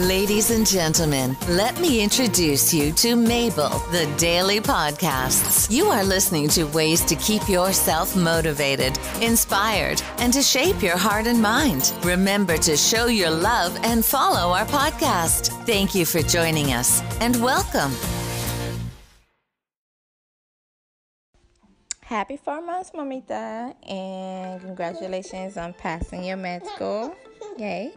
Ladies and gentlemen, let me introduce you to Mabel, the Daily Podcasts. You are listening to ways to keep yourself motivated, inspired, and to shape your heart and mind. Remember to show your love and follow our podcast. Thank you for joining us and welcome. Happy four months, Mamita, and congratulations on passing your med school. Yay.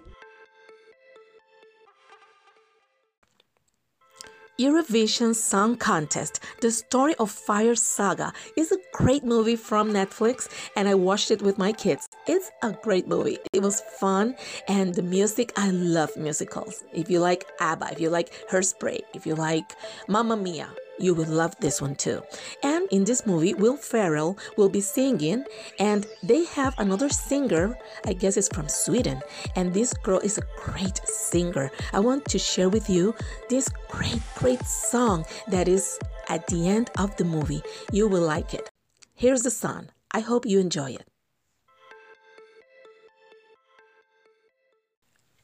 Eurovision Song Contest The Story of Fire Saga is a great movie from Netflix, and I watched it with my kids. It's a great movie. It was fun, and the music, I love musicals. If you like ABBA, if you like Hairspray, if you like Mamma Mia, you will love this one too. And in this movie, Will Ferrell will be singing, and they have another singer, I guess it's from Sweden, and this girl is a great singer. I want to share with you this great, great song that is at the end of the movie. You will like it. Here's the song. I hope you enjoy it.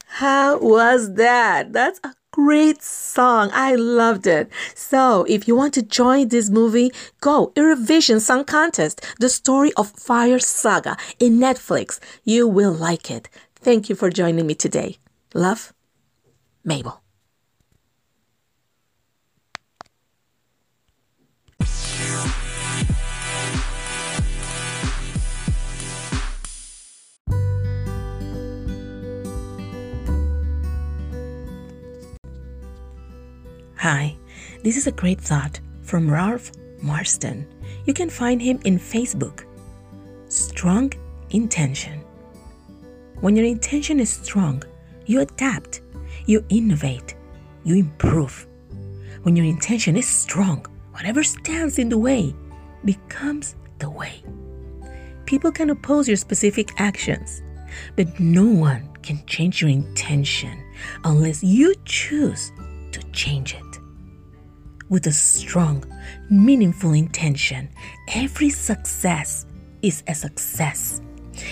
How was that? That's a great song. I loved it. So, if you want to join this movie, go Eurovision Song Contest, the story of Fire Saga in Netflix. You will like it. Thank you for joining me today. Love, Mabel. Hi, this is a great thought from Ralph Marston. You can find him in Facebook. Strong intention. When your intention is strong, you adapt, you innovate, you improve. When your intention is strong, whatever stands in the way becomes the way. People can oppose your specific actions, but no one can change your intention unless you choose change it with a strong, meaningful intention, every success is a success,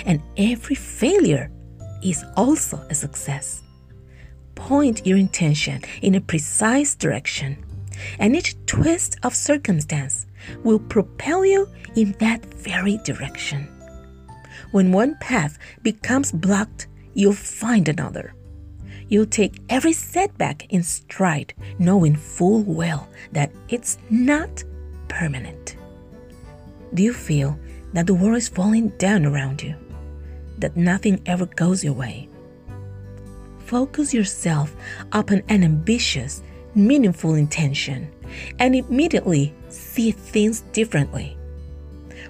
and every failure is also a success. Point your intention in a precise direction, and each twist of circumstance will propel you in that very direction. When one path becomes blocked, you'll find another. You'll take every setback in stride, knowing full well that it's not permanent. Do you feel that the world is falling down around you? That nothing ever goes your way? Focus yourself upon an ambitious, meaningful intention and immediately see things differently.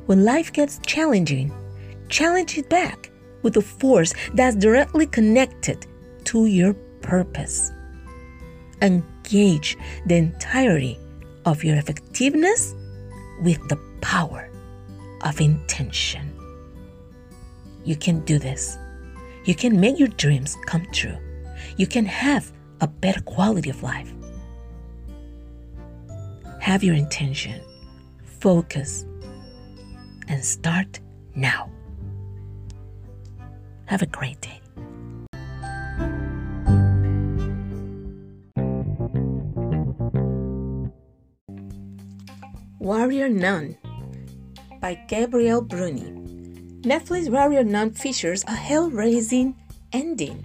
When life gets challenging, challenge it back with a force that's directly connected to your purpose. Engage the entirety of your effectiveness with the power of intention. You can do this. You can make your dreams come true. You can have a better quality of life. Have your intention, focus, and start now. Have a great day. Warrior Nun by Gabriel Bruni. Netflix Warrior Nun features a hell raising ending.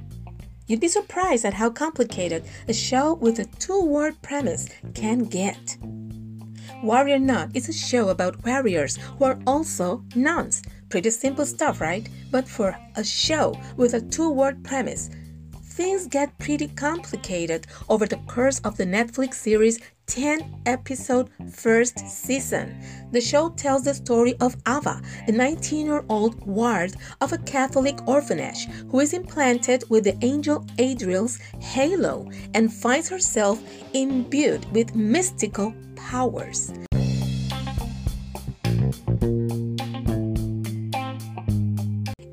You'd be surprised at how complicated a show with a two word premise can get. Warrior Nun is a show about warriors who are also nuns. Pretty simple stuff, right? But for a show with a two word premise, things get pretty complicated over the course of the Netflix series 10 episode first season. The show tells the story of Ava, a 19 year old ward of a Catholic orphanage who is implanted with the angel Adriel's halo and finds herself imbued with mystical powers.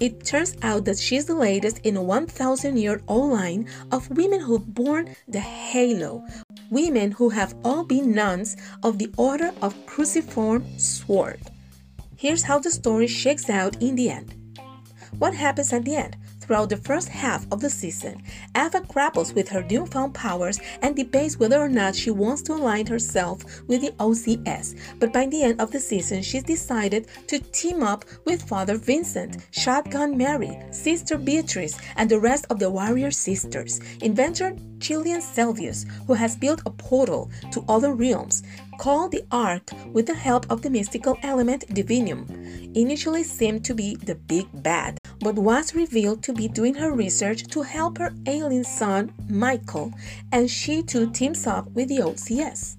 It turns out that she's the latest in a 1,000 year old line of women who've borne the halo, women who have all been nuns of the Order of Cruciform Sword. Here's how the story shakes out in the end. What happens at the end? Throughout the first half of the season, Ava grapples with her newfound powers and debates whether or not she wants to align herself with the OCS. But by the end of the season, she's decided to team up with Father Vincent, Shotgun Mary, Sister Beatrice, and the rest of the Warrior Sisters. Inventor Jillian Salvius, who has built a portal to other realms, called the Ark with the help of the mystical element Divinium, initially seemed to be the big bad, but was revealed to be doing her research to help her alien son, Michael, and she too teams up with the OCS.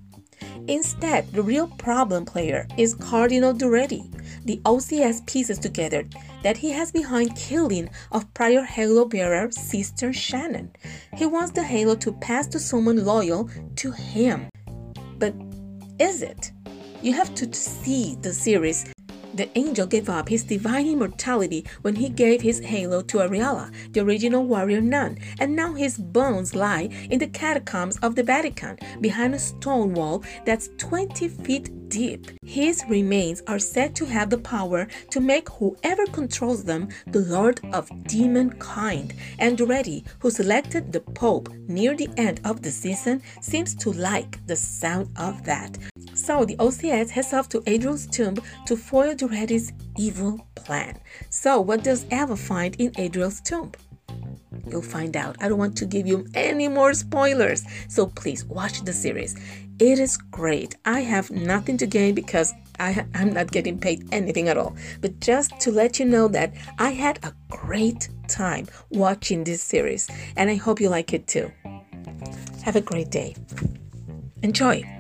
Instead, the real problem player is Cardinal Duretti. The OCS pieces together that he has behind killing of prior Halo bearer Sister Shannon. He wants the Halo to pass to someone loyal to him. But is it? You have to see the series the angel gave up his divine immortality when he gave his halo to Areala, the original warrior nun, and now his bones lie in the catacombs of the Vatican behind a stone wall that's 20 feet deep. His remains are said to have the power to make whoever controls them the lord of demonkind. And Duretti, who selected the Pope near the end of the season, seems to like the sound of that. So the OCS heads off to Adriel's tomb to foil Duretti's evil plan. So what does Ava find in Adriel's tomb? You'll find out. I don't want to give you any more spoilers. So please watch the series. It is great. I have nothing to gain because I, am not getting paid anything at all. But just to let you know that I had a great time watching this series and I hope you like it too. Have a great day. Enjoy.